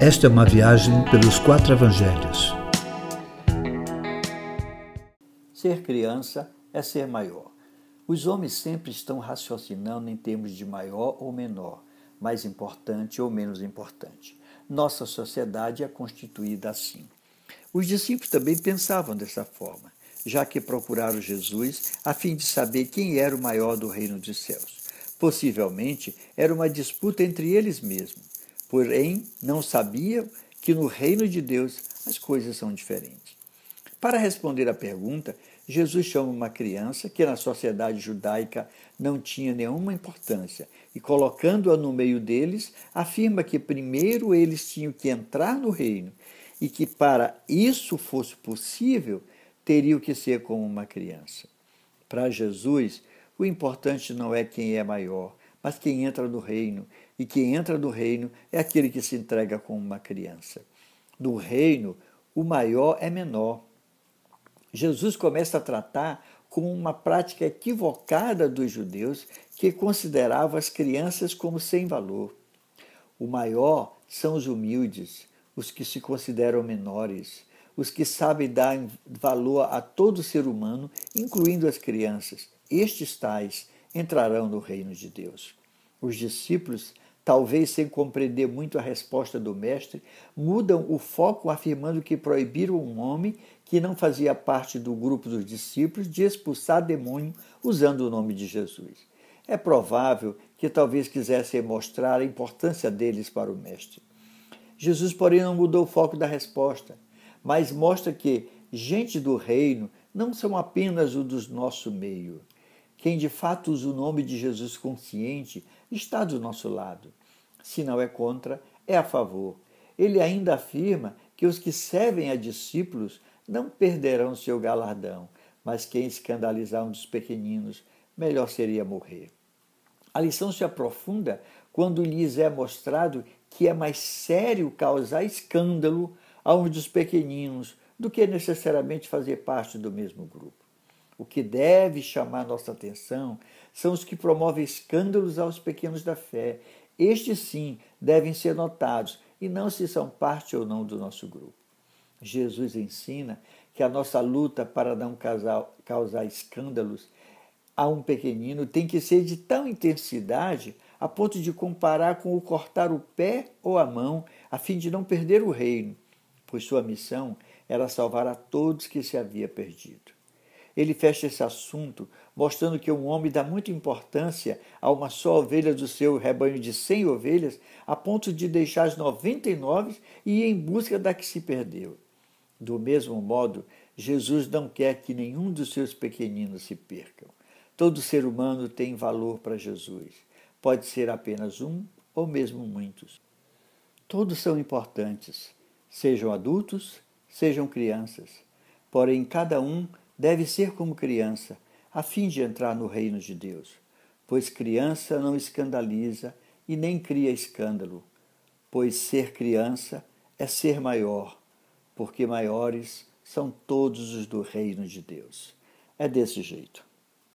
Esta é uma viagem pelos quatro evangelhos. Ser criança é ser maior. Os homens sempre estão raciocinando em termos de maior ou menor, mais importante ou menos importante. Nossa sociedade é constituída assim. Os discípulos também pensavam dessa forma, já que procuraram Jesus a fim de saber quem era o maior do reino dos céus. Possivelmente era uma disputa entre eles mesmos, porém não sabiam que no reino de Deus as coisas são diferentes. Para responder à pergunta, Jesus chama uma criança que na sociedade judaica não tinha nenhuma importância e, colocando-a no meio deles, afirma que primeiro eles tinham que entrar no reino e que para isso fosse possível, teriam que ser como uma criança. Para Jesus, o importante não é quem é maior, mas quem entra no reino. E quem entra no reino é aquele que se entrega como uma criança. No reino, o maior é menor. Jesus começa a tratar com uma prática equivocada dos judeus que consideravam as crianças como sem valor. O maior são os humildes, os que se consideram menores, os que sabem dar valor a todo ser humano, incluindo as crianças. Estes tais entrarão no reino de Deus. Os discípulos, talvez sem compreender muito a resposta do Mestre, mudam o foco afirmando que proibiram um homem que não fazia parte do grupo dos discípulos de expulsar demônio usando o nome de Jesus. É provável que talvez quisessem mostrar a importância deles para o Mestre. Jesus, porém, não mudou o foco da resposta, mas mostra que gente do reino não são apenas o do nosso meio. Quem de fato usa o nome de Jesus consciente está do nosso lado. Se não é contra, é a favor. Ele ainda afirma que os que servem a discípulos não perderão seu galardão, mas quem escandalizar um dos pequeninos, melhor seria morrer. A lição se aprofunda quando lhes é mostrado que é mais sério causar escândalo a um dos pequeninos do que necessariamente fazer parte do mesmo grupo. O que deve chamar nossa atenção são os que promovem escândalos aos pequenos da fé. Estes sim devem ser notados e não se são parte ou não do nosso grupo. Jesus ensina que a nossa luta para não causar, escândalos a um pequenino tem que ser de tal intensidade a ponto de comparar com o cortar o pé ou a mão, a fim de não perder o reino, pois sua missão era salvar a todos que se havia perdido. Ele fecha esse assunto mostrando que um homem dá muita importância a uma só ovelha do seu rebanho de cem ovelhas, a ponto de deixar as noventa e nove e ir em busca da que se perdeu. Do mesmo modo, Jesus não quer que nenhum dos seus pequeninos se percam. Todo ser humano tem valor para Jesus. Pode ser apenas um ou mesmo muitos. Todos são importantes, sejam adultos, sejam crianças. Porém, cada um deve ser como criança, a fim de entrar no reino de Deus. Pois criança não escandaliza e nem cria escândalo, pois ser criança é ser maior, porque maiores são todos os do reino de Deus. É desse jeito.